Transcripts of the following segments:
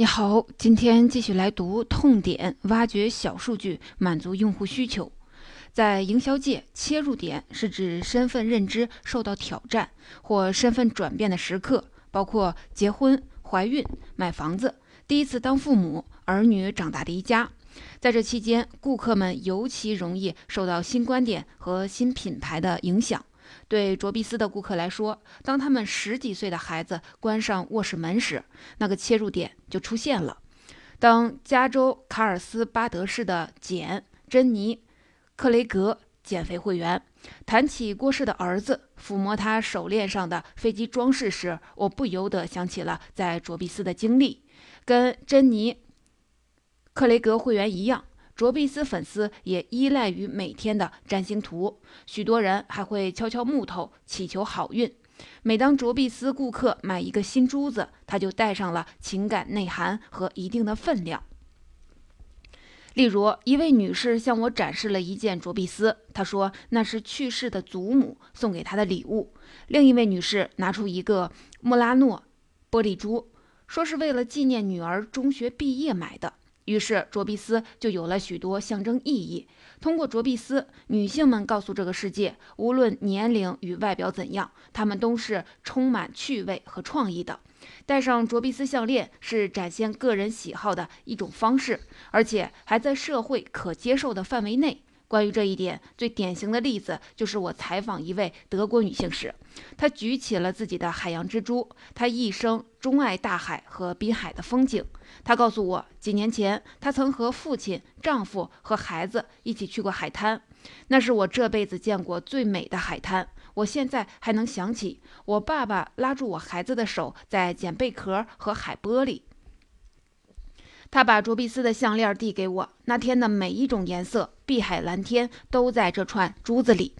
你好，今天继续来读痛点，挖掘小数据，满足用户需求。在营销界，切入点是指身份认知受到挑战或身份转变的时刻，包括结婚、怀孕、买房子、第一次当父母、儿女长大离家。在这期间，顾客们尤其容易受到新观点和新品牌的影响。对卓碧斯的顾客来说，当他们十几岁的孩子关上卧室门时，那个切入点就出现了。当加州卡尔斯巴德市的简·珍妮·克雷格减肥会员谈起过世的儿子，抚摸他手链上的飞机装饰时，我不由得想起了在卓碧斯的经历，跟珍妮·克雷格会员一样。卓碧斯粉丝也依赖于每天的占星图，许多人还会敲敲木头祈求好运。每当卓碧斯顾客买一个新珠子，他就带上了情感内涵和一定的分量。例如，一位女士向我展示了一件卓碧斯，她说那是去世的祖母送给她的礼物。另一位女士拿出一个穆拉诺玻璃珠，说是为了纪念女儿中学毕业买的。于是，卓碧斯就有了许多象征意义。通过卓碧斯，女性们告诉这个世界，无论年龄与外表怎样，她们都是充满趣味和创意的。戴上卓碧斯项链是展现个人喜好的一种方式，而且还在社会可接受的范围内。关于这一点，最典型的例子就是我采访一位德国女性时，她举起了自己的海洋之珠。她一生钟爱大海和滨海的风景。她告诉我，几年前她曾和父亲、丈夫和孩子一起去过海滩，那是我这辈子见过最美的海滩。我现在还能想起我爸爸拉住我孩子的手，在捡贝壳和海玻璃。他把卓碧斯的项链递给我。那天的每一种颜色，碧海蓝天，都在这串珠子里。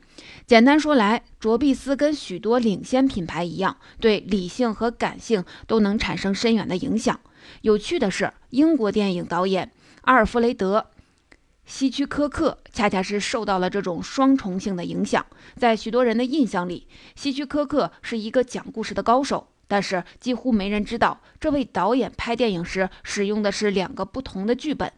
简单说来，卓碧斯跟许多领先品牌一样，对理性和感性都能产生深远的影响。有趣的是，英国电影导演阿尔弗雷德·希区柯克恰恰是受到了这种双重性的影响。在许多人的印象里，希区柯克是一个讲故事的高手。但是几乎没人知道，这位导演拍电影时使用的是两个不同的剧本。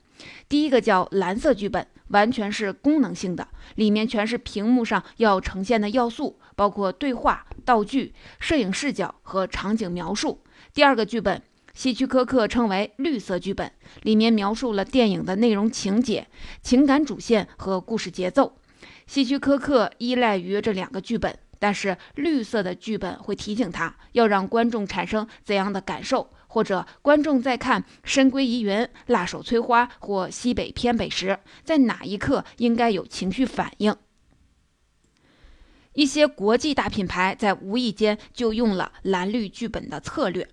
第一个叫蓝色剧本，完全是功能性的，里面全是屏幕上要呈现的要素，包括对话、道具、摄影视角和场景描述。第二个剧本，希区柯克称为绿色剧本，里面描述了电影的内容、情节、情感主线和故事节奏。希区柯克依赖于这两个剧本。但是绿色的剧本会提醒他要让观众产生怎样的感受，或者观众在看《深闺疑云》《辣手摧花》或《西北偏北》时，在哪一刻应该有情绪反应。一些国际大品牌在无意间就用了蓝绿剧本的策略。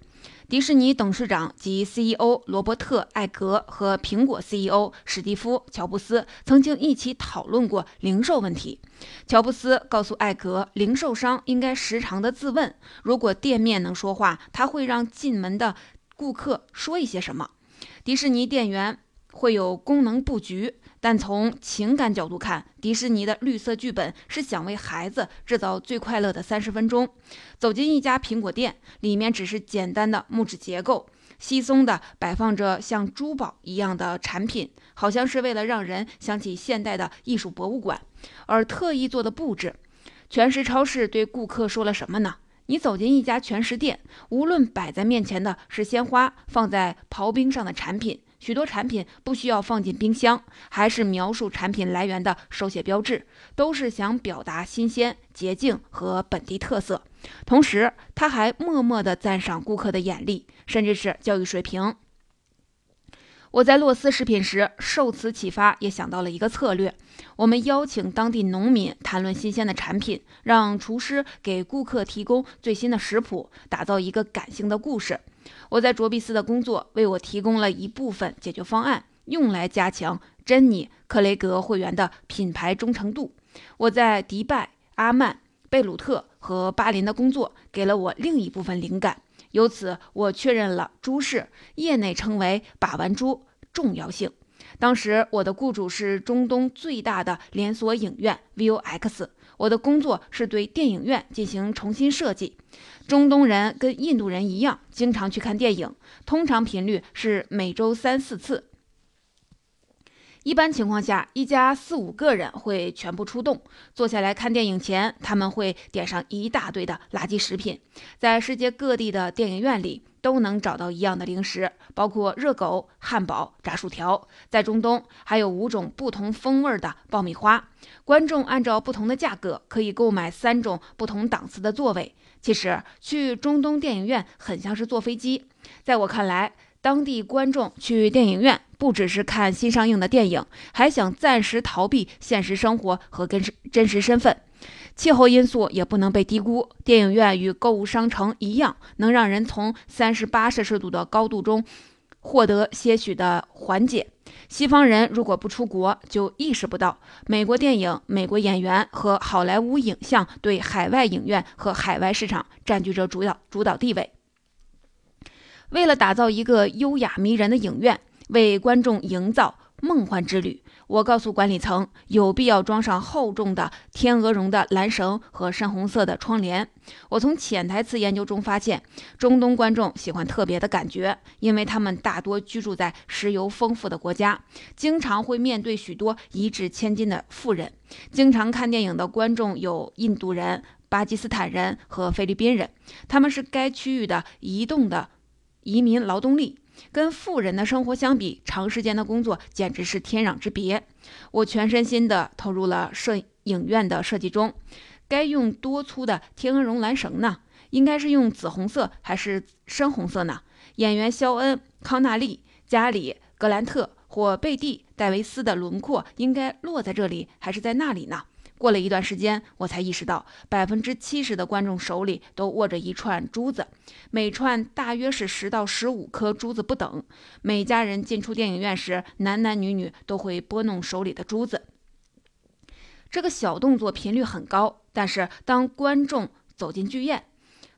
迪士尼董事长及 CEO 罗伯特·艾格和苹果 CEO 史蒂夫·乔布斯曾经一起讨论过零售问题。乔布斯告诉艾格，零售商应该时常的自问：如果店面能说话，他会让进门的顾客说一些什么？迪士尼店员会有功能布局。但从情感角度看，迪士尼的绿色剧本是想为孩子制造最快乐的三十分钟。走进一家苹果店，里面只是简单的木质结构，稀松的摆放着像珠宝一样的产品，好像是为了让人想起现代的艺术博物馆而特意做的布置。全食超市对顾客说了什么呢？你走进一家全食店，无论摆在面前的是鲜花，放在刨冰上的产品。许多产品不需要放进冰箱，还是描述产品来源的手写标志，都是想表达新鲜、洁净和本地特色。同时，他还默默地赞赏顾客的眼力，甚至是教育水平。我在洛斯食品时受此启发，也想到了一个策略：我们邀请当地农民谈论新鲜的产品，让厨师给顾客提供最新的食谱，打造一个感性的故事。我在卓必斯的工作为我提供了一部分解决方案，用来加强珍妮·克雷格会员的品牌忠诚度。我在迪拜、阿曼、贝鲁特和巴林的工作给了我另一部分灵感，由此我确认了朱氏业内称为“把玩珠”重要性。当时我的雇主是中东最大的连锁影院 VOX。我的工作是对电影院进行重新设计。中东人跟印度人一样，经常去看电影，通常频率是每周三四次。一般情况下，一家四五个人会全部出动，坐下来看电影前，他们会点上一大堆的垃圾食品。在世界各地的电影院里都能找到一样的零食，包括热狗、汉堡、炸薯条。在中东，还有五种不同风味的爆米花。观众按照不同的价格可以购买三种不同档次的座位。其实去中东电影院很像是坐飞机。在我看来，当地观众去电影院不只是看新上映的电影，还想暂时逃避现实生活和跟真实身份。气候因素也不能被低估，电影院与购物商城一样，能让人从三十八摄氏度的高度中获得些许的缓解。西方人如果不出国，就意识不到美国电影、美国演员和好莱坞影像对海外影院和海外市场占据着主导主导地位。为了打造一个优雅迷人的影院，为观众营造梦幻之旅，我告诉管理层，有必要装上厚重的天鹅绒的蓝绳和深红色的窗帘。我从潜台词研究中发现，中东观众喜欢特别的感觉，因为他们大多居住在石油丰富的国家，经常会面对许多一掷千金的富人。经常看电影的观众有印度人、巴基斯坦人和菲律宾人，他们是该区域的移动的。移民劳动力跟富人的生活相比，长时间的工作简直是天壤之别。我全身心地投入了摄影院的设计中。该用多粗的天鹅绒蓝绳呢？应该是用紫红色还是深红色呢？演员肖恩、康纳利、加里、格兰特或贝蒂、戴维斯的轮廓应该落在这里还是在那里呢？过了一段时间，我才意识到，百分之七十的观众手里都握着一串珠子，每串大约是十到十五颗珠子不等。每家人进出电影院时，男男女女都会拨弄手里的珠子。这个小动作频率很高，但是当观众走进剧院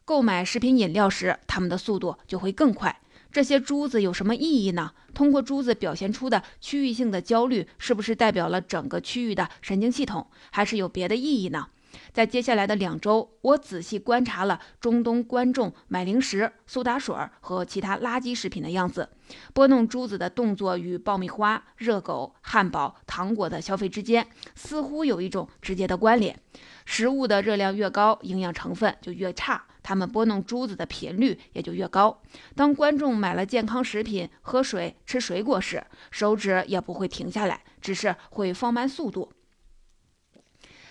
购买食品饮料时，他们的速度就会更快。这些珠子有什么意义呢？通过珠子表现出的区域性的焦虑，是不是代表了整个区域的神经系统，还是有别的意义呢？在接下来的两周，我仔细观察了中东观众买零食、苏打水和其他垃圾食品的样子。拨弄珠子的动作与爆米花、热狗、汉堡、糖果的消费之间似乎有一种直接的关联。食物的热量越高，营养成分就越差。他们拨弄珠子的频率也就越高。当观众买了健康食品、喝水、吃水果时，手指也不会停下来，只是会放慢速度。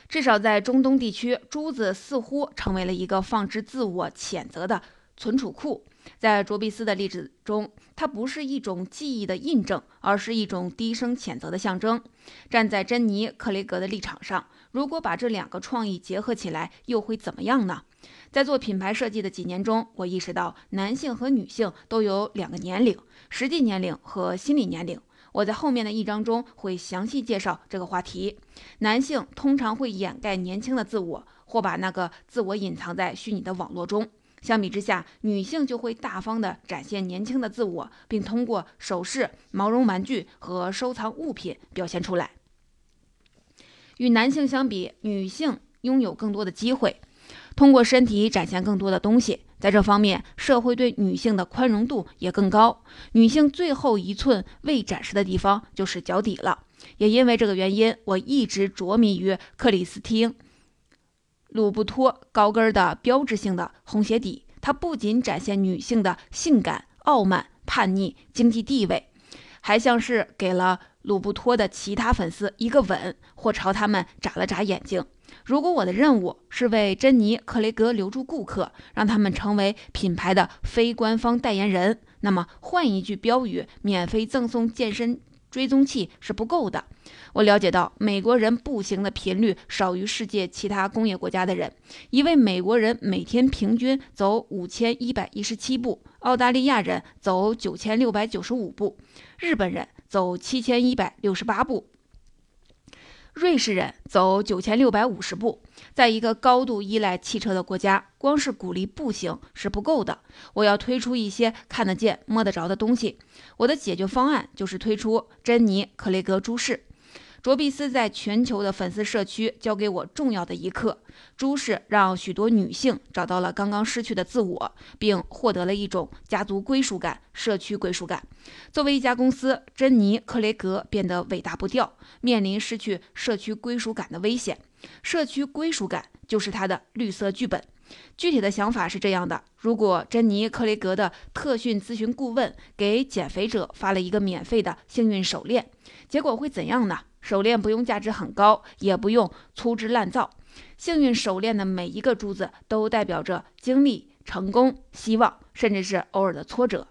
至少在中东地区，珠子似乎成为了一个放置自我谴责的存储库。在卓比斯的例子中，它不是一种记忆的印证，而是一种低声谴责的象征。站在珍妮·克雷格的立场上，如果把这两个创意结合起来，又会怎么样呢？在做品牌设计的几年中，我意识到男性和女性都有两个年龄：实际年龄和心理年龄。我在后面的一章中会详细介绍这个话题。男性通常会掩盖年轻的自我，或把那个自我隐藏在虚拟的网络中；相比之下，女性就会大方地展现年轻的自我，并通过首饰、毛绒玩具和收藏物品表现出来。与男性相比，女性拥有更多的机会。通过身体展现更多的东西，在这方面，社会对女性的宽容度也更高。女性最后一寸未展示的地方就是脚底了。也因为这个原因，我一直着迷于克里斯汀·鲁布托高跟的标志性的红鞋底。它不仅展现女性的性感、傲慢、叛逆、经济地位，还像是给了鲁布托的其他粉丝一个吻，或朝他们眨了眨眼睛。如果我的任务是为珍妮·克雷格留住顾客，让他们成为品牌的非官方代言人，那么换一句标语“免费赠送健身追踪器”是不够的。我了解到，美国人步行的频率少于世界其他工业国家的人。一位美国人每天平均走五千一百一十七步，澳大利亚人走九千六百九十五步，日本人走七千一百六十八步。瑞士人走九千六百五十步，在一个高度依赖汽车的国家，光是鼓励步行是不够的。我要推出一些看得见、摸得着的东西。我的解决方案就是推出珍妮·克雷格株式。卓碧斯在全球的粉丝社区教给我重要的一课：朱氏让许多女性找到了刚刚失去的自我，并获得了一种家族归属感、社区归属感。作为一家公司，珍妮·克雷格变得伟大不掉，面临失去社区归属感的危险。社区归属感就是他的绿色剧本。具体的想法是这样的：如果珍妮·克雷格的特训咨询顾问给减肥者发了一个免费的幸运手链，结果会怎样呢？手链不用价值很高，也不用粗制滥造。幸运手链的每一个珠子都代表着经历、成功、希望，甚至是偶尔的挫折。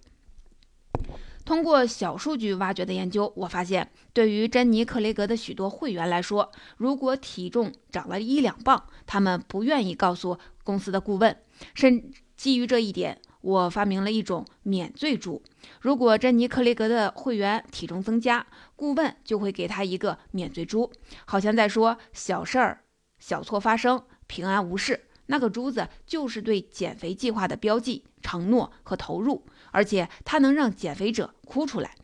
通过小数据挖掘的研究，我发现，对于珍妮·克雷格的许多会员来说，如果体重长了一两磅，他们不愿意告诉公司的顾问。甚基于这一点，我发明了一种免罪珠。如果珍妮·克雷格的会员体重增加，顾问就会给他一个免罪珠，好像在说小事儿、小错发生，平安无事。那个珠子就是对减肥计划的标记、承诺和投入。而且它能让减肥者哭出来。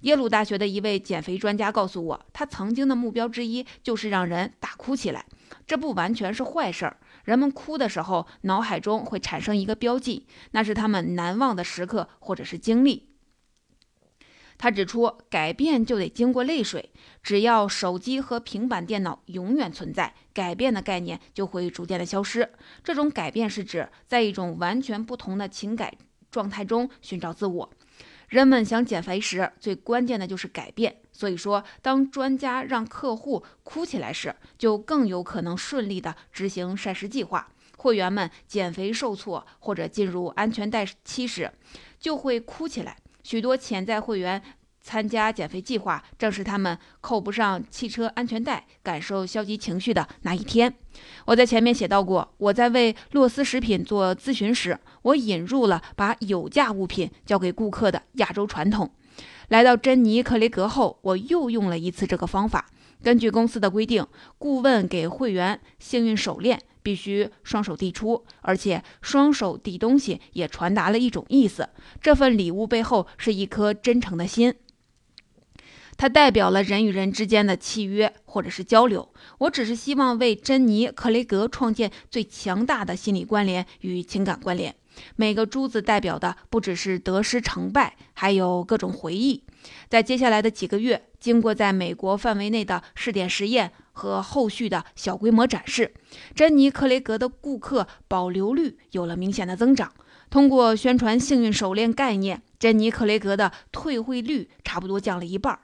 耶鲁大学的一位减肥专家告诉我，他曾经的目标之一就是让人大哭起来。这不完全是坏事儿。人们哭的时候，脑海中会产生一个标记，那是他们难忘的时刻或者是经历。他指出，改变就得经过泪水。只要手机和平板电脑永远存在，改变的概念就会逐渐的消失。这种改变是指在一种完全不同的情感。状态中寻找自我，人们想减肥时，最关键的就是改变。所以说，当专家让客户哭起来时，就更有可能顺利的执行膳食计划。会员们减肥受挫或者进入安全带期时，就会哭起来。许多潜在会员。参加减肥计划，正是他们扣不上汽车安全带、感受消极情绪的那一天。我在前面写到过，我在为洛斯食品做咨询时，我引入了把有价物品交给顾客的亚洲传统。来到珍妮克雷格后，我又用了一次这个方法。根据公司的规定，顾问给会员幸运手链必须双手递出，而且双手递东西也传达了一种意思：这份礼物背后是一颗真诚的心。它代表了人与人之间的契约或者是交流。我只是希望为珍妮·克雷格创建最强大的心理关联与情感关联。每个珠子代表的不只是得失成败，还有各种回忆。在接下来的几个月，经过在美国范围内的试点实验和后续的小规模展示，珍妮·克雷格的顾客保留率有了明显的增长。通过宣传幸运手链概念，珍妮·克雷格的退会率差不多降了一半。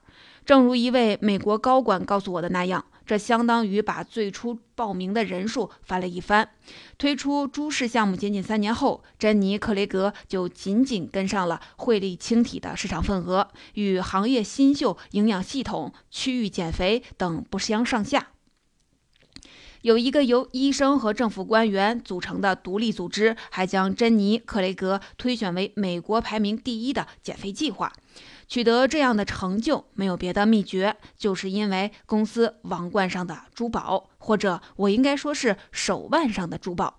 正如一位美国高管告诉我的那样，这相当于把最初报名的人数翻了一番。推出珠式项目仅仅三年后，珍妮·克雷格就紧紧跟上了惠利轻体的市场份额，与行业新秀营养系统、区域减肥等不相上下。有一个由医生和政府官员组成的独立组织，还将珍妮·克雷格推选为美国排名第一的减肥计划。取得这样的成就没有别的秘诀，就是因为公司王冠上的珠宝，或者我应该说是手腕上的珠宝。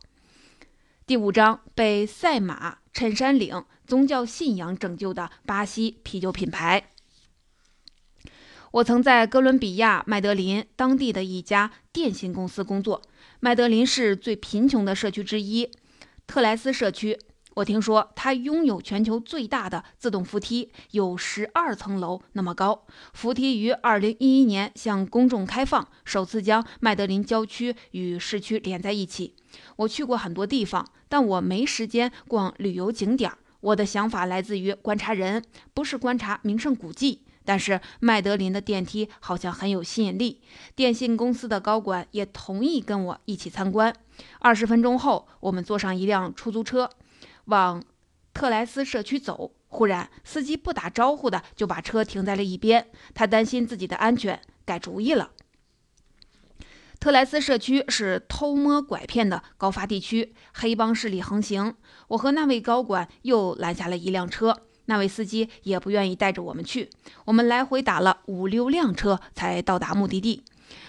第五章被赛马衬衫领宗教信仰拯救的巴西啤酒品牌。我曾在哥伦比亚麦德林当地的一家电信公司工作。麦德林是最贫穷的社区之一，特莱斯社区。我听说它拥有全球最大的自动扶梯，有十二层楼那么高。扶梯于二零一一年向公众开放，首次将麦德林郊区与市区连在一起。我去过很多地方，但我没时间逛旅游景点。我的想法来自于观察人，不是观察名胜古迹。但是麦德林的电梯好像很有吸引力，电信公司的高管也同意跟我一起参观。二十分钟后，我们坐上一辆出租车。往特莱斯社区走，忽然司机不打招呼的就把车停在了一边。他担心自己的安全，改主意了。特莱斯社区是偷摸拐骗的高发地区，黑帮势力横行。我和那位高管又拦下了一辆车，那位司机也不愿意带着我们去。我们来回打了五六辆车才到达目的地。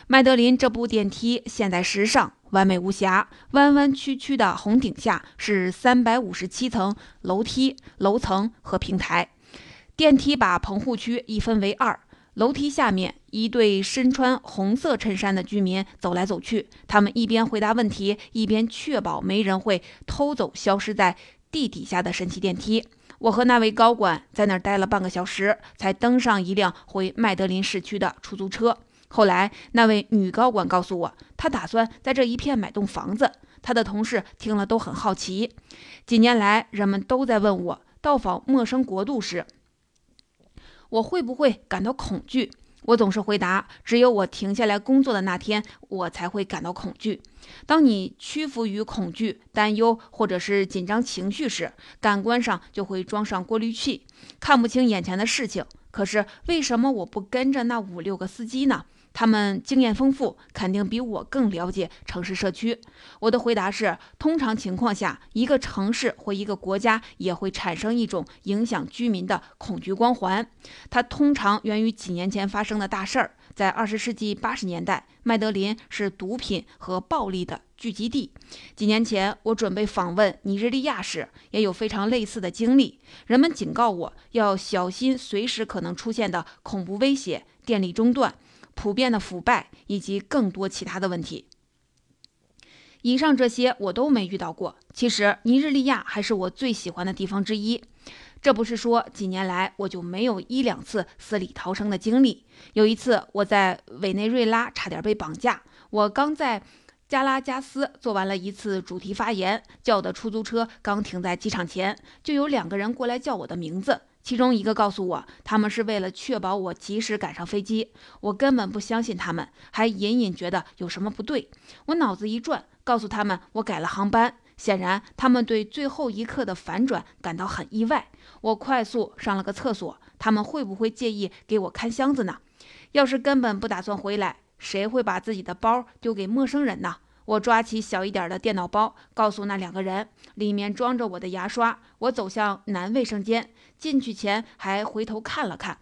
麦德林这部电梯现代时尚。完美无瑕，弯弯曲曲的红顶下是三百五十七层楼梯、楼层和平台。电梯把棚户区一分为二，楼梯下面，一对身穿红色衬衫的居民走来走去，他们一边回答问题，一边确保没人会偷走消失在地底下的神奇电梯。我和那位高管在那儿待了半个小时，才登上一辆回麦德林市区的出租车。后来，那位女高管告诉我，她打算在这一片买栋房子。她的同事听了都很好奇。几年来，人们都在问我，到访陌生国度时，我会不会感到恐惧？我总是回答：只有我停下来工作的那天，我才会感到恐惧。当你屈服于恐惧、担忧或者是紧张情绪时，感官上就会装上过滤器，看不清眼前的事情。可是为什么我不跟着那五六个司机呢？他们经验丰富，肯定比我更了解城市社区。我的回答是：通常情况下，一个城市或一个国家也会产生一种影响居民的恐惧光环。它通常源于几年前发生的大事儿。在二十世纪八十年代，麦德林是毒品和暴力的聚集地。几年前，我准备访问尼日利亚时，也有非常类似的经历。人们警告我要小心随时可能出现的恐怖威胁、电力中断。普遍的腐败以及更多其他的问题，以上这些我都没遇到过。其实尼日利亚还是我最喜欢的地方之一。这不是说几年来我就没有一两次死里逃生的经历。有一次我在委内瑞拉差点被绑架，我刚在加拉加斯做完了一次主题发言，叫的出租车刚停在机场前，就有两个人过来叫我的名字。其中一个告诉我，他们是为了确保我及时赶上飞机。我根本不相信他们，还隐隐觉得有什么不对。我脑子一转，告诉他们我改了航班。显然，他们对最后一刻的反转感到很意外。我快速上了个厕所，他们会不会介意给我看箱子呢？要是根本不打算回来，谁会把自己的包丢给陌生人呢？我抓起小一点的电脑包，告诉那两个人，里面装着我的牙刷。我走向男卫生间，进去前还回头看了看。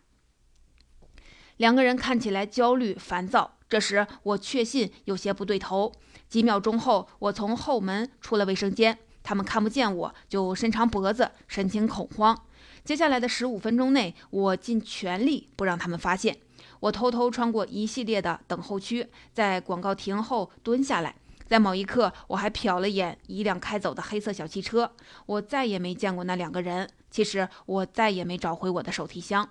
两个人看起来焦虑烦躁。这时我确信有些不对头。几秒钟后，我从后门出了卫生间，他们看不见我就伸长脖子，神情恐慌。接下来的十五分钟内，我尽全力不让他们发现。我偷偷穿过一系列的等候区，在广告亭后蹲下来。在某一刻，我还瞟了眼一辆开走的黑色小汽车。我再也没见过那两个人。其实，我再也没找回我的手提箱。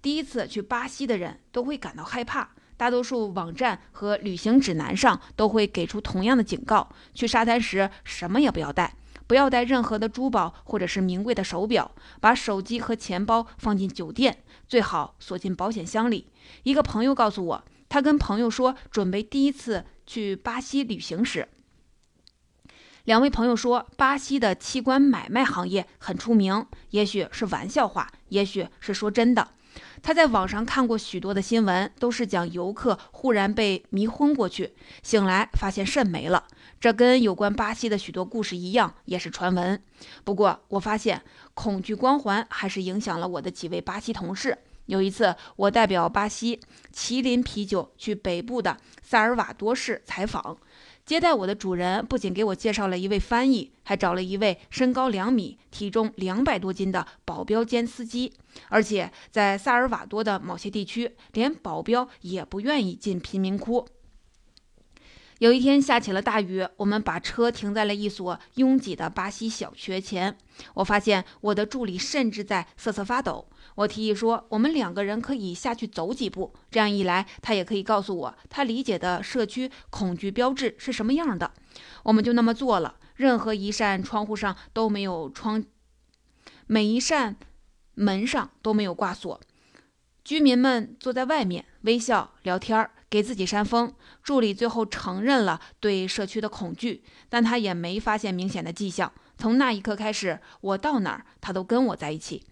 第一次去巴西的人都会感到害怕。大多数网站和旅行指南上都会给出同样的警告：去沙滩时什么也不要带，不要带任何的珠宝或者是名贵的手表，把手机和钱包放进酒店，最好锁进保险箱里。一个朋友告诉我，他跟朋友说准备第一次。去巴西旅行时，两位朋友说，巴西的器官买卖行业很出名，也许是玩笑话，也许是说真的。他在网上看过许多的新闻，都是讲游客忽然被迷昏过去，醒来发现肾没了。这跟有关巴西的许多故事一样，也是传闻。不过，我发现恐惧光环还是影响了我的几位巴西同事。有一次，我代表巴西麒麟啤酒去北部的萨尔瓦多市采访，接待我的主人不仅给我介绍了一位翻译，还找了一位身高两米、体重两百多斤的保镖兼司机。而且在萨尔瓦多的某些地区，连保镖也不愿意进贫民窟。有一天下起了大雨，我们把车停在了一所拥挤的巴西小学前。我发现我的助理甚至在瑟瑟发抖。我提议说，我们两个人可以下去走几步，这样一来，他也可以告诉我他理解的社区恐惧标志是什么样的。我们就那么做了。任何一扇窗户上都没有窗，每一扇门上都没有挂锁。居民们坐在外面微笑聊天儿。给自己扇风，助理最后承认了对社区的恐惧，但他也没发现明显的迹象。从那一刻开始，我到哪儿他都跟我在一起。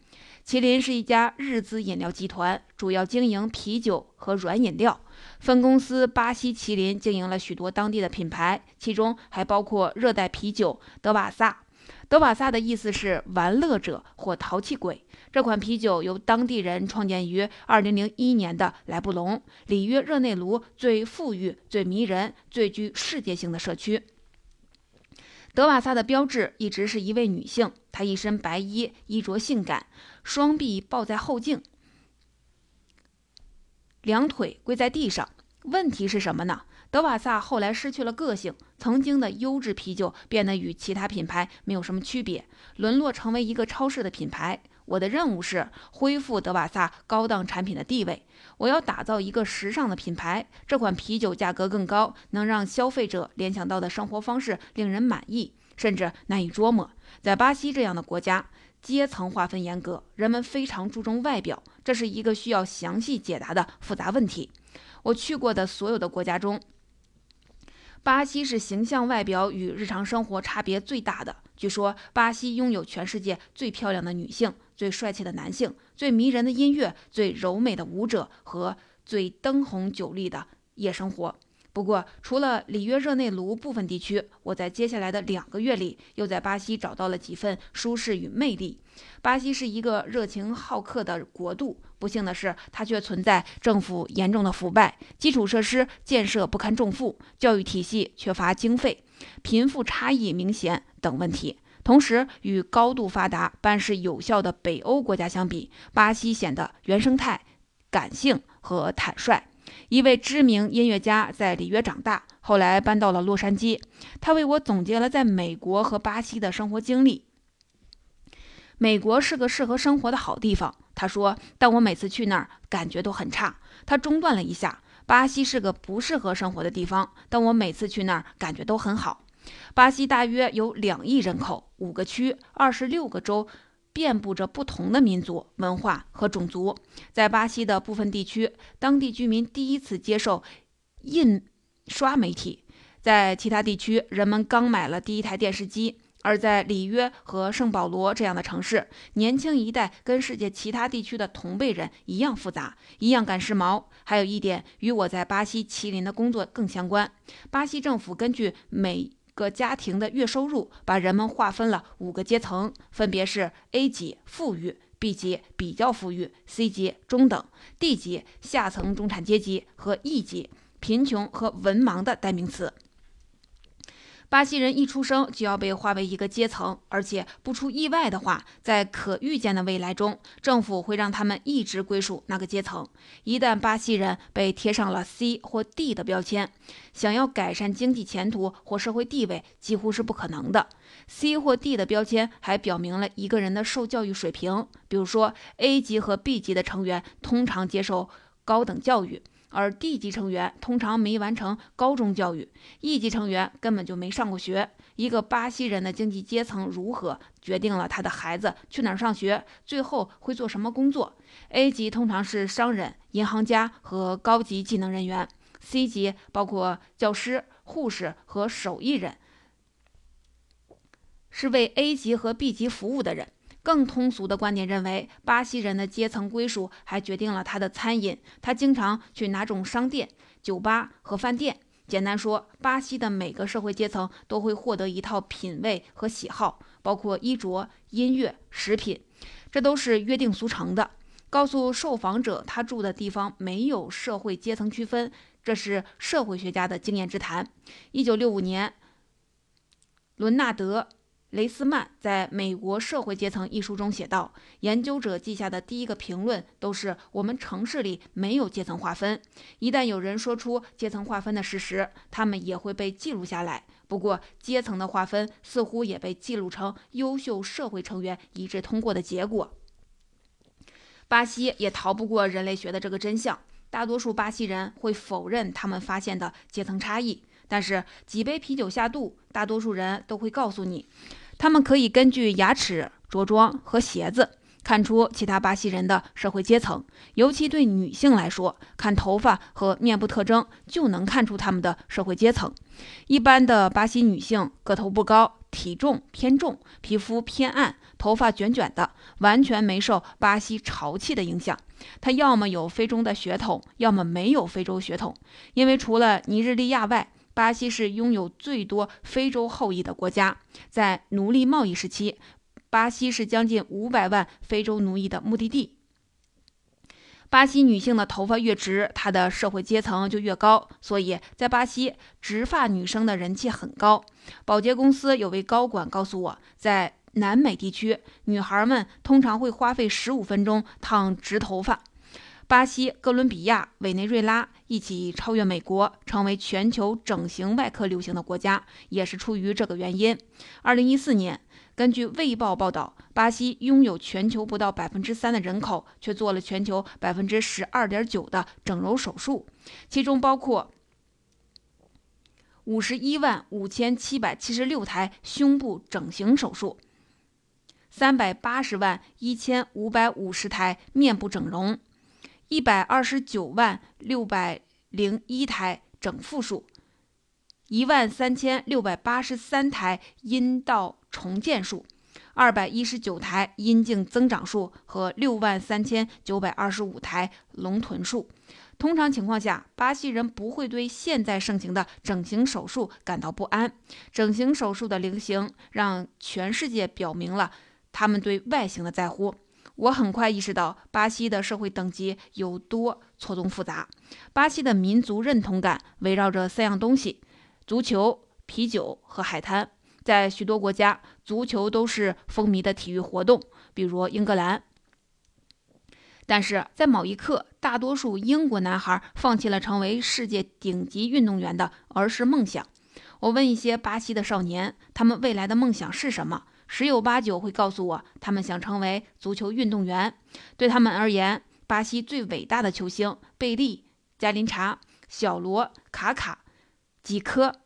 麒麟是一家日资饮料集团，主要经营啤酒和软饮料。分公司巴西麒麟经营了许多当地的品牌，其中还包括热带啤酒德瓦萨。德瓦萨的意思是玩乐者或淘气鬼。这款啤酒由当地人创建于2001年的莱布隆里约热内卢最富裕、最迷人、最具世界性的社区。德瓦萨的标志一直是一位女性，她一身白衣，衣着性感，双臂抱在后颈，两腿跪在地上。问题是什么呢？德瓦萨后来失去了个性，曾经的优质啤酒变得与其他品牌没有什么区别，沦落成为一个超市的品牌。我的任务是恢复德瓦萨高档产品的地位。我要打造一个时尚的品牌。这款啤酒价格更高，能让消费者联想到的生活方式令人满意，甚至难以捉摸。在巴西这样的国家，阶层划分严格，人们非常注重外表，这是一个需要详细解答的复杂问题。我去过的所有的国家中。巴西是形象外表与日常生活差别最大的。据说，巴西拥有全世界最漂亮的女性、最帅气的男性、最迷人的音乐、最柔美的舞者和最灯红酒绿的夜生活。不过，除了里约热内卢部分地区，我在接下来的两个月里又在巴西找到了几份舒适与魅力。巴西是一个热情好客的国度，不幸的是，它却存在政府严重的腐败、基础设施建设不堪重负、教育体系缺乏经费、贫富差异明显等问题。同时，与高度发达、办事有效的北欧国家相比，巴西显得原生态、感性和坦率。一位知名音乐家在里约长大，后来搬到了洛杉矶。他为我总结了在美国和巴西的生活经历。美国是个适合生活的好地方，他说，但我每次去那儿感觉都很差。他中断了一下。巴西是个不适合生活的地方，但我每次去那儿感觉都很好。巴西大约有两亿人口，五个区，二十六个州。遍布着不同的民族、文化和种族。在巴西的部分地区，当地居民第一次接受印刷媒体；在其他地区，人们刚买了第一台电视机。而在里约和圣保罗这样的城市，年轻一代跟世界其他地区的同辈人一样复杂，一样赶时髦。还有一点与我在巴西麒麟的工作更相关：巴西政府根据每个家庭的月收入，把人们划分了五个阶层，分别是 A 级富裕、B 级比较富裕、C 级中等、D 级下层中产阶级和 E 级贫穷和文盲的代名词。巴西人一出生就要被划为一个阶层，而且不出意外的话，在可预见的未来中，政府会让他们一直归属那个阶层。一旦巴西人被贴上了 C 或 D 的标签，想要改善经济前途或社会地位几乎是不可能的。C 或 D 的标签还表明了一个人的受教育水平，比如说 A 级和 B 级的成员通常接受高等教育。而 D 级成员通常没完成高中教育，E 级成员根本就没上过学。一个巴西人的经济阶层如何，决定了他的孩子去哪儿上学，最后会做什么工作。A 级通常是商人、银行家和高级技能人员，C 级包括教师、护士和手艺人，是为 A 级和 B 级服务的人。更通俗的观点认为，巴西人的阶层归属还决定了他的餐饮。他经常去哪种商店、酒吧和饭店。简单说，巴西的每个社会阶层都会获得一套品味和喜好，包括衣着、音乐、食品，这都是约定俗成的。告诉受访者他住的地方没有社会阶层区分，这是社会学家的经验之谈。一九六五年，伦纳德。雷斯曼在美国社会阶层一书中写道：“研究者记下的第一个评论都是我们城市里没有阶层划分。一旦有人说出阶层划分的事实，他们也会被记录下来。不过，阶层的划分似乎也被记录成优秀社会成员一致通过的结果。巴西也逃不过人类学的这个真相。大多数巴西人会否认他们发现的阶层差异，但是几杯啤酒下肚，大多数人都会告诉你。”他们可以根据牙齿、着装和鞋子看出其他巴西人的社会阶层，尤其对女性来说，看头发和面部特征就能看出他们的社会阶层。一般的巴西女性个头不高，体重偏重，皮肤偏暗，头发卷卷的，完全没受巴西潮气的影响。她要么有非洲的血统，要么没有非洲血统，因为除了尼日利亚外，巴西是拥有最多非洲后裔的国家。在奴隶贸易时期，巴西是将近五百万非洲奴役的目的地。巴西女性的头发越直，她的社会阶层就越高，所以在巴西，直发女生的人气很高。保洁公司有位高管告诉我，在南美地区，女孩们通常会花费十五分钟烫直头发。巴西、哥伦比亚、委内瑞拉一起超越美国，成为全球整形外科流行的国家，也是出于这个原因。二零一四年，根据《卫报》报道，巴西拥有全球不到百分之三的人口，却做了全球百分之十二点九的整容手术，其中包括五十一万五千七百七十六台胸部整形手术。三百八十万一千五百五十台面部整容，一百二十九万六百零一台整复术，一万三千六百八十三台阴道重建术，二百一十九台阴茎增长术和六万三千九百二十五台隆臀术。通常情况下，巴西人不会对现在盛行的整形手术感到不安。整形手术的流行让全世界表明了。他们对外形的在乎，我很快意识到巴西的社会等级有多错综复杂。巴西的民族认同感围绕着三样东西：足球、啤酒和海滩。在许多国家，足球都是风靡的体育活动，比如英格兰。但是在某一刻，大多数英国男孩放弃了成为世界顶级运动员的儿时梦想。我问一些巴西的少年，他们未来的梦想是什么？十有八九会告诉我，他们想成为足球运动员。对他们而言，巴西最伟大的球星贝利、加林查、小罗、卡卡、几科、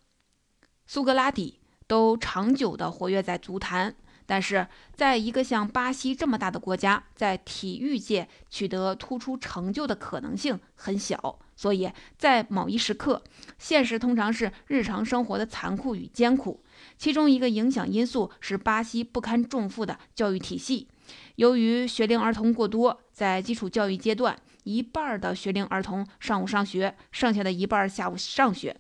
苏格拉底都长久地活跃在足坛。但是，在一个像巴西这么大的国家，在体育界取得突出成就的可能性很小。所以在某一时刻，现实通常是日常生活的残酷与艰苦。其中一个影响因素是巴西不堪重负的教育体系。由于学龄儿童过多，在基础教育阶段，一半的学龄儿童上午上学，剩下的一半下午上学。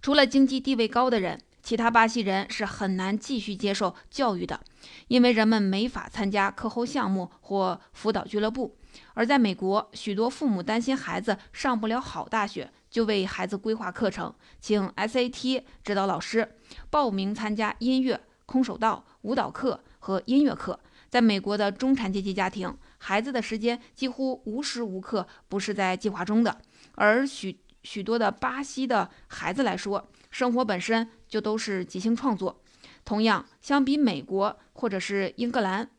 除了经济地位高的人，其他巴西人是很难继续接受教育的，因为人们没法参加课后项目或辅导俱乐部。而在美国，许多父母担心孩子上不了好大学。就为孩子规划课程，请 SAT 指导老师，报名参加音乐、空手道、舞蹈课和音乐课。在美国的中产阶级家庭，孩子的时间几乎无时无刻不是在计划中的。而许许多的巴西的孩子来说，生活本身就都是即兴创作。同样，相比美国或者是英格兰，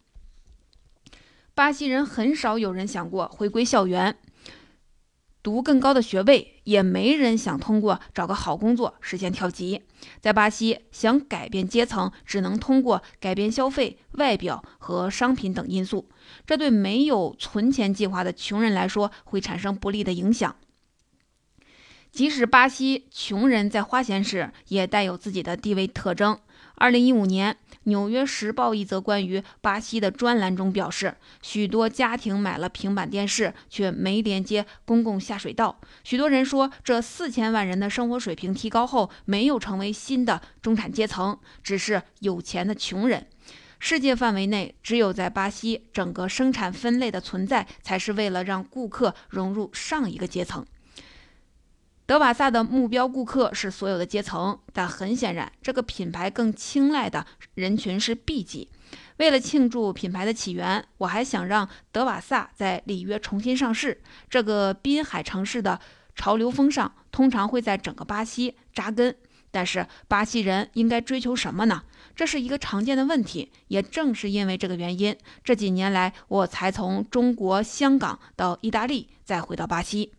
巴西人很少有人想过回归校园。读更高的学位，也没人想通过找个好工作实现跳级。在巴西，想改变阶层，只能通过改变消费、外表和商品等因素。这对没有存钱计划的穷人来说，会产生不利的影响。即使巴西穷人在花钱时，也带有自己的地位特征。二零一五年。《纽约时报》一则关于巴西的专栏中表示，许多家庭买了平板电视，却没连接公共下水道。许多人说，这四千万人的生活水平提高后，没有成为新的中产阶层，只是有钱的穷人。世界范围内，只有在巴西，整个生产分类的存在，才是为了让顾客融入上一个阶层。德瓦萨的目标顾客是所有的阶层，但很显然，这个品牌更青睐的人群是 B 级。为了庆祝品牌的起源，我还想让德瓦萨在里约重新上市。这个滨海城市的潮流风尚通常会在整个巴西扎根。但是，巴西人应该追求什么呢？这是一个常见的问题。也正是因为这个原因，这几年来我才从中国香港到意大利，再回到巴西。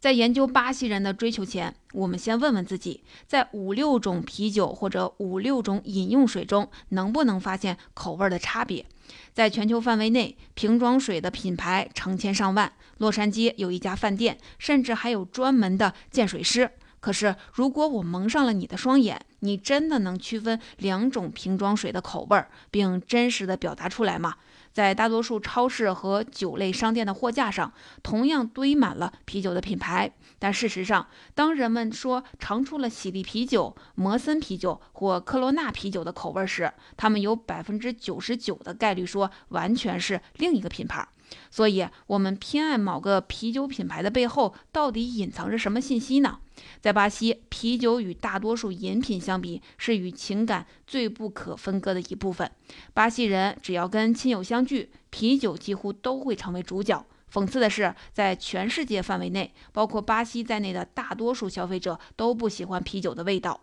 在研究巴西人的追求前，我们先问问自己，在五六种啤酒或者五六种饮用水中，能不能发现口味的差别？在全球范围内，瓶装水的品牌成千上万。洛杉矶有一家饭店，甚至还有专门的鉴水师。可是，如果我蒙上了你的双眼，你真的能区分两种瓶装水的口味，并真实的表达出来吗？在大多数超市和酒类商店的货架上，同样堆满了啤酒的品牌。但事实上，当人们说尝出了喜力啤酒、摩森啤酒或科罗娜啤酒的口味时，他们有百分之九十九的概率说完全是另一个品牌。所以，我们偏爱某个啤酒品牌的背后，到底隐藏着什么信息呢？在巴西，啤酒与大多数饮品相比，是与情感最不可分割的一部分。巴西人只要跟亲友相聚，啤酒几乎都会成为主角。讽刺的是，在全世界范围内，包括巴西在内的大多数消费者都不喜欢啤酒的味道。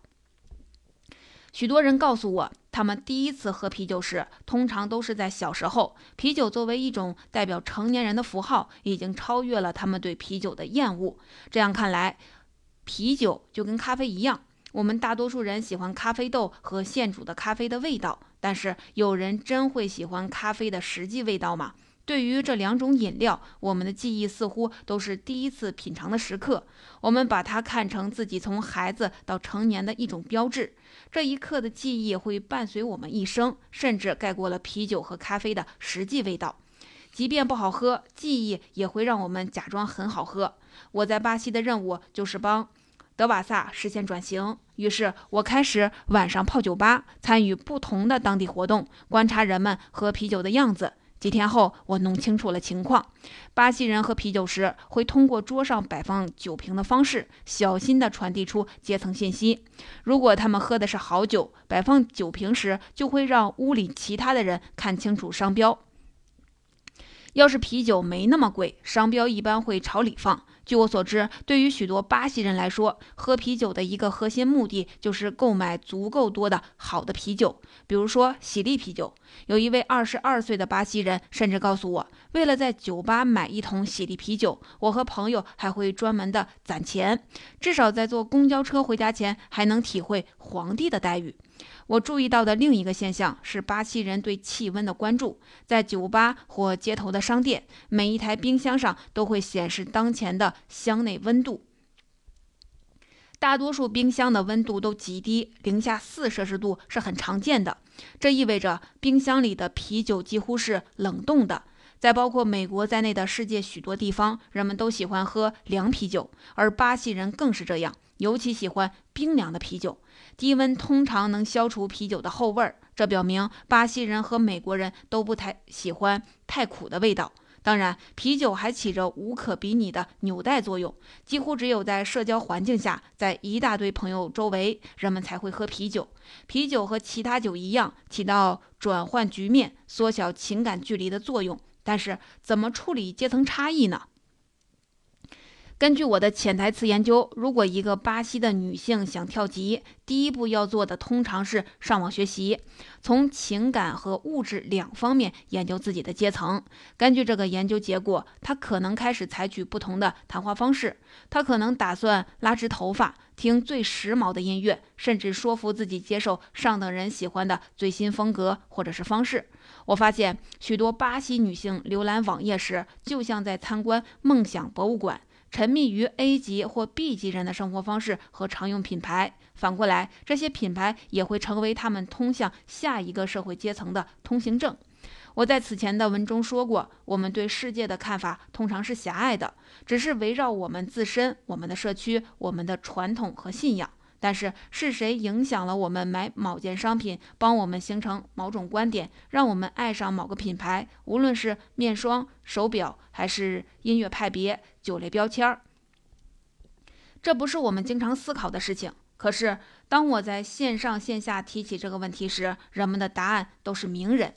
许多人告诉我，他们第一次喝啤酒时，通常都是在小时候。啤酒作为一种代表成年人的符号，已经超越了他们对啤酒的厌恶。这样看来，啤酒就跟咖啡一样，我们大多数人喜欢咖啡豆和现煮的咖啡的味道，但是有人真会喜欢咖啡的实际味道吗？对于这两种饮料，我们的记忆似乎都是第一次品尝的时刻。我们把它看成自己从孩子到成年的一种标志。这一刻的记忆会伴随我们一生，甚至盖过了啤酒和咖啡的实际味道。即便不好喝，记忆也会让我们假装很好喝。我在巴西的任务就是帮德瓦萨实现转型，于是我开始晚上泡酒吧，参与不同的当地活动，观察人们喝啤酒的样子。几天后，我弄清楚了情况。巴西人喝啤酒时，会通过桌上摆放酒瓶的方式，小心地传递出阶层信息。如果他们喝的是好酒，摆放酒瓶时就会让屋里其他的人看清楚商标。要是啤酒没那么贵，商标一般会朝里放。据我所知，对于许多巴西人来说，喝啤酒的一个核心目的就是购买足够多的好的啤酒，比如说喜力啤酒。有一位二十二岁的巴西人甚至告诉我，为了在酒吧买一桶喜力啤酒，我和朋友还会专门的攒钱，至少在坐公交车回家前还能体会皇帝的待遇。我注意到的另一个现象是巴西人对气温的关注。在酒吧或街头的商店，每一台冰箱上都会显示当前的箱内温度。大多数冰箱的温度都极低，零下四摄氏度是很常见的。这意味着冰箱里的啤酒几乎是冷冻的。在包括美国在内的世界许多地方，人们都喜欢喝凉啤酒，而巴西人更是这样，尤其喜欢冰凉的啤酒。低温通常能消除啤酒的后味儿，这表明巴西人和美国人都不太喜欢太苦的味道。当然，啤酒还起着无可比拟的纽带作用，几乎只有在社交环境下，在一大堆朋友周围，人们才会喝啤酒。啤酒和其他酒一样，起到转换局面、缩小情感距离的作用。但是，怎么处理阶层差异呢？根据我的潜台词研究，如果一个巴西的女性想跳级，第一步要做的通常是上网学习，从情感和物质两方面研究自己的阶层。根据这个研究结果，她可能开始采取不同的谈话方式。她可能打算拉直头发，听最时髦的音乐，甚至说服自己接受上等人喜欢的最新风格或者是方式。我发现许多巴西女性浏览网页时，就像在参观梦想博物馆。沉迷于 A 级或 B 级人的生活方式和常用品牌，反过来，这些品牌也会成为他们通向下一个社会阶层的通行证。我在此前的文中说过，我们对世界的看法通常是狭隘的，只是围绕我们自身、我们的社区、我们的传统和信仰。但是是谁影响了我们买某件商品，帮我们形成某种观点，让我们爱上某个品牌？无论是面霜、手表，还是音乐派别、酒类标签儿，这不是我们经常思考的事情。可是当我在线上线下提起这个问题时，人们的答案都是名人。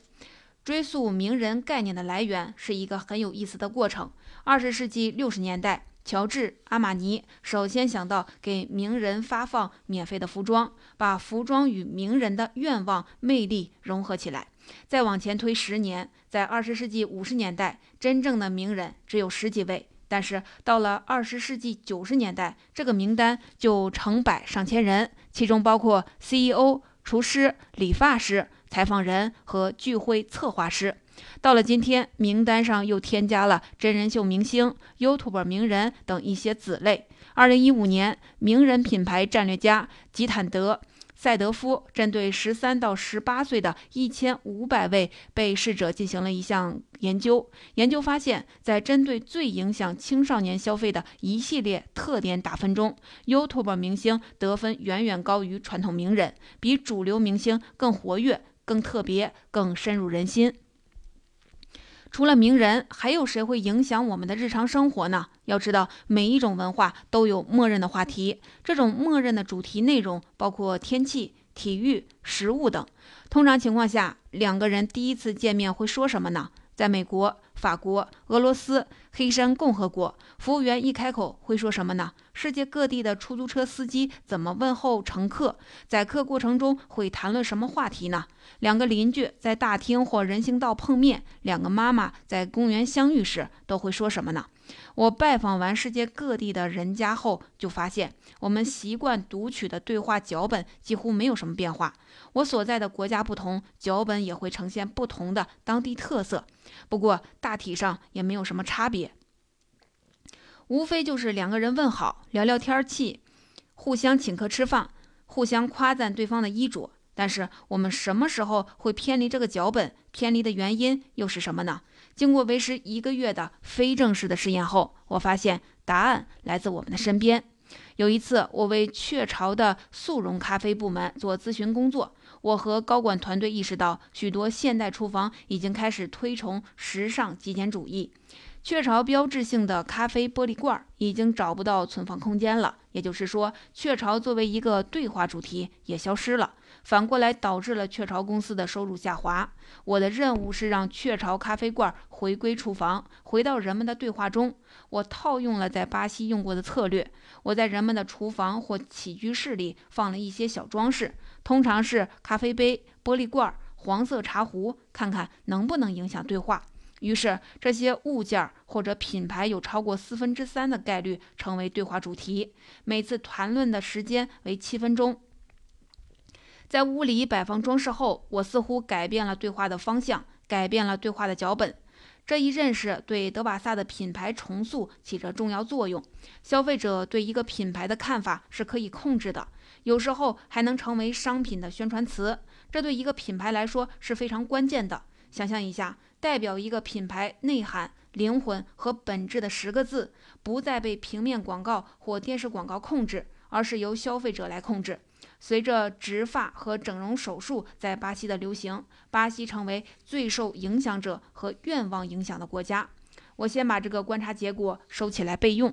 追溯名人概念的来源是一个很有意思的过程。二十世纪六十年代。乔治·阿玛尼首先想到给名人发放免费的服装，把服装与名人的愿望、魅力融合起来。再往前推十年，在二十世纪五十年代，真正的名人只有十几位，但是到了二十世纪九十年代，这个名单就成百上千人，其中包括 CEO、厨师、理发师、采访人和聚会策划师。到了今天，名单上又添加了真人秀明星、YouTube 名人等一些子类。二零一五年，名人品牌战略家吉坦德·塞德夫针对十三到十八岁的一千五百位被试者进行了一项研究。研究发现，在针对最影响青少年消费的一系列特点打分中，YouTube 明星得分远远高于传统名人，比主流明星更活跃、更特别、更深入人心。除了名人，还有谁会影响我们的日常生活呢？要知道，每一种文化都有默认的话题，这种默认的主题内容包括天气、体育、食物等。通常情况下，两个人第一次见面会说什么呢？在美国。法国、俄罗斯、黑山共和国，服务员一开口会说什么呢？世界各地的出租车司机怎么问候乘客？载客过程中会谈论什么话题呢？两个邻居在大厅或人行道碰面，两个妈妈在公园相遇时都会说什么呢？我拜访完世界各地的人家后，就发现我们习惯读取的对话脚本几乎没有什么变化。我所在的国家不同，脚本也会呈现不同的当地特色，不过大体上也没有什么差别，无非就是两个人问好、聊聊天气，互相请客吃饭，互相夸赞对方的衣着。但是我们什么时候会偏离这个脚本？偏离的原因又是什么呢？经过为时一个月的非正式的试验后，我发现答案来自我们的身边。有一次，我为雀巢的速溶咖啡部门做咨询工作。我和高管团队意识到，许多现代厨房已经开始推崇时尚极简主义。雀巢标志性的咖啡玻璃罐已经找不到存放空间了，也就是说，雀巢作为一个对话主题也消失了。反过来导致了雀巢公司的收入下滑。我的任务是让雀巢咖啡罐回归厨房，回到人们的对话中。我套用了在巴西用过的策略，我在人们的厨房或起居室里放了一些小装饰，通常是咖啡杯、玻璃罐、黄色茶壶，看看能不能影响对话。于是这些物件或者品牌有超过四分之三的概率成为对话主题，每次谈论的时间为七分钟。在屋里摆放装饰后，我似乎改变了对话的方向，改变了对话的脚本。这一认识对德瓦萨的品牌重塑起着重要作用。消费者对一个品牌的看法是可以控制的，有时候还能成为商品的宣传词。这对一个品牌来说是非常关键的。想象一下，代表一个品牌内涵、灵魂和本质的十个字，不再被平面广告或电视广告控制，而是由消费者来控制。随着植发和整容手术在巴西的流行，巴西成为最受影响者和愿望影响的国家。我先把这个观察结果收起来备用。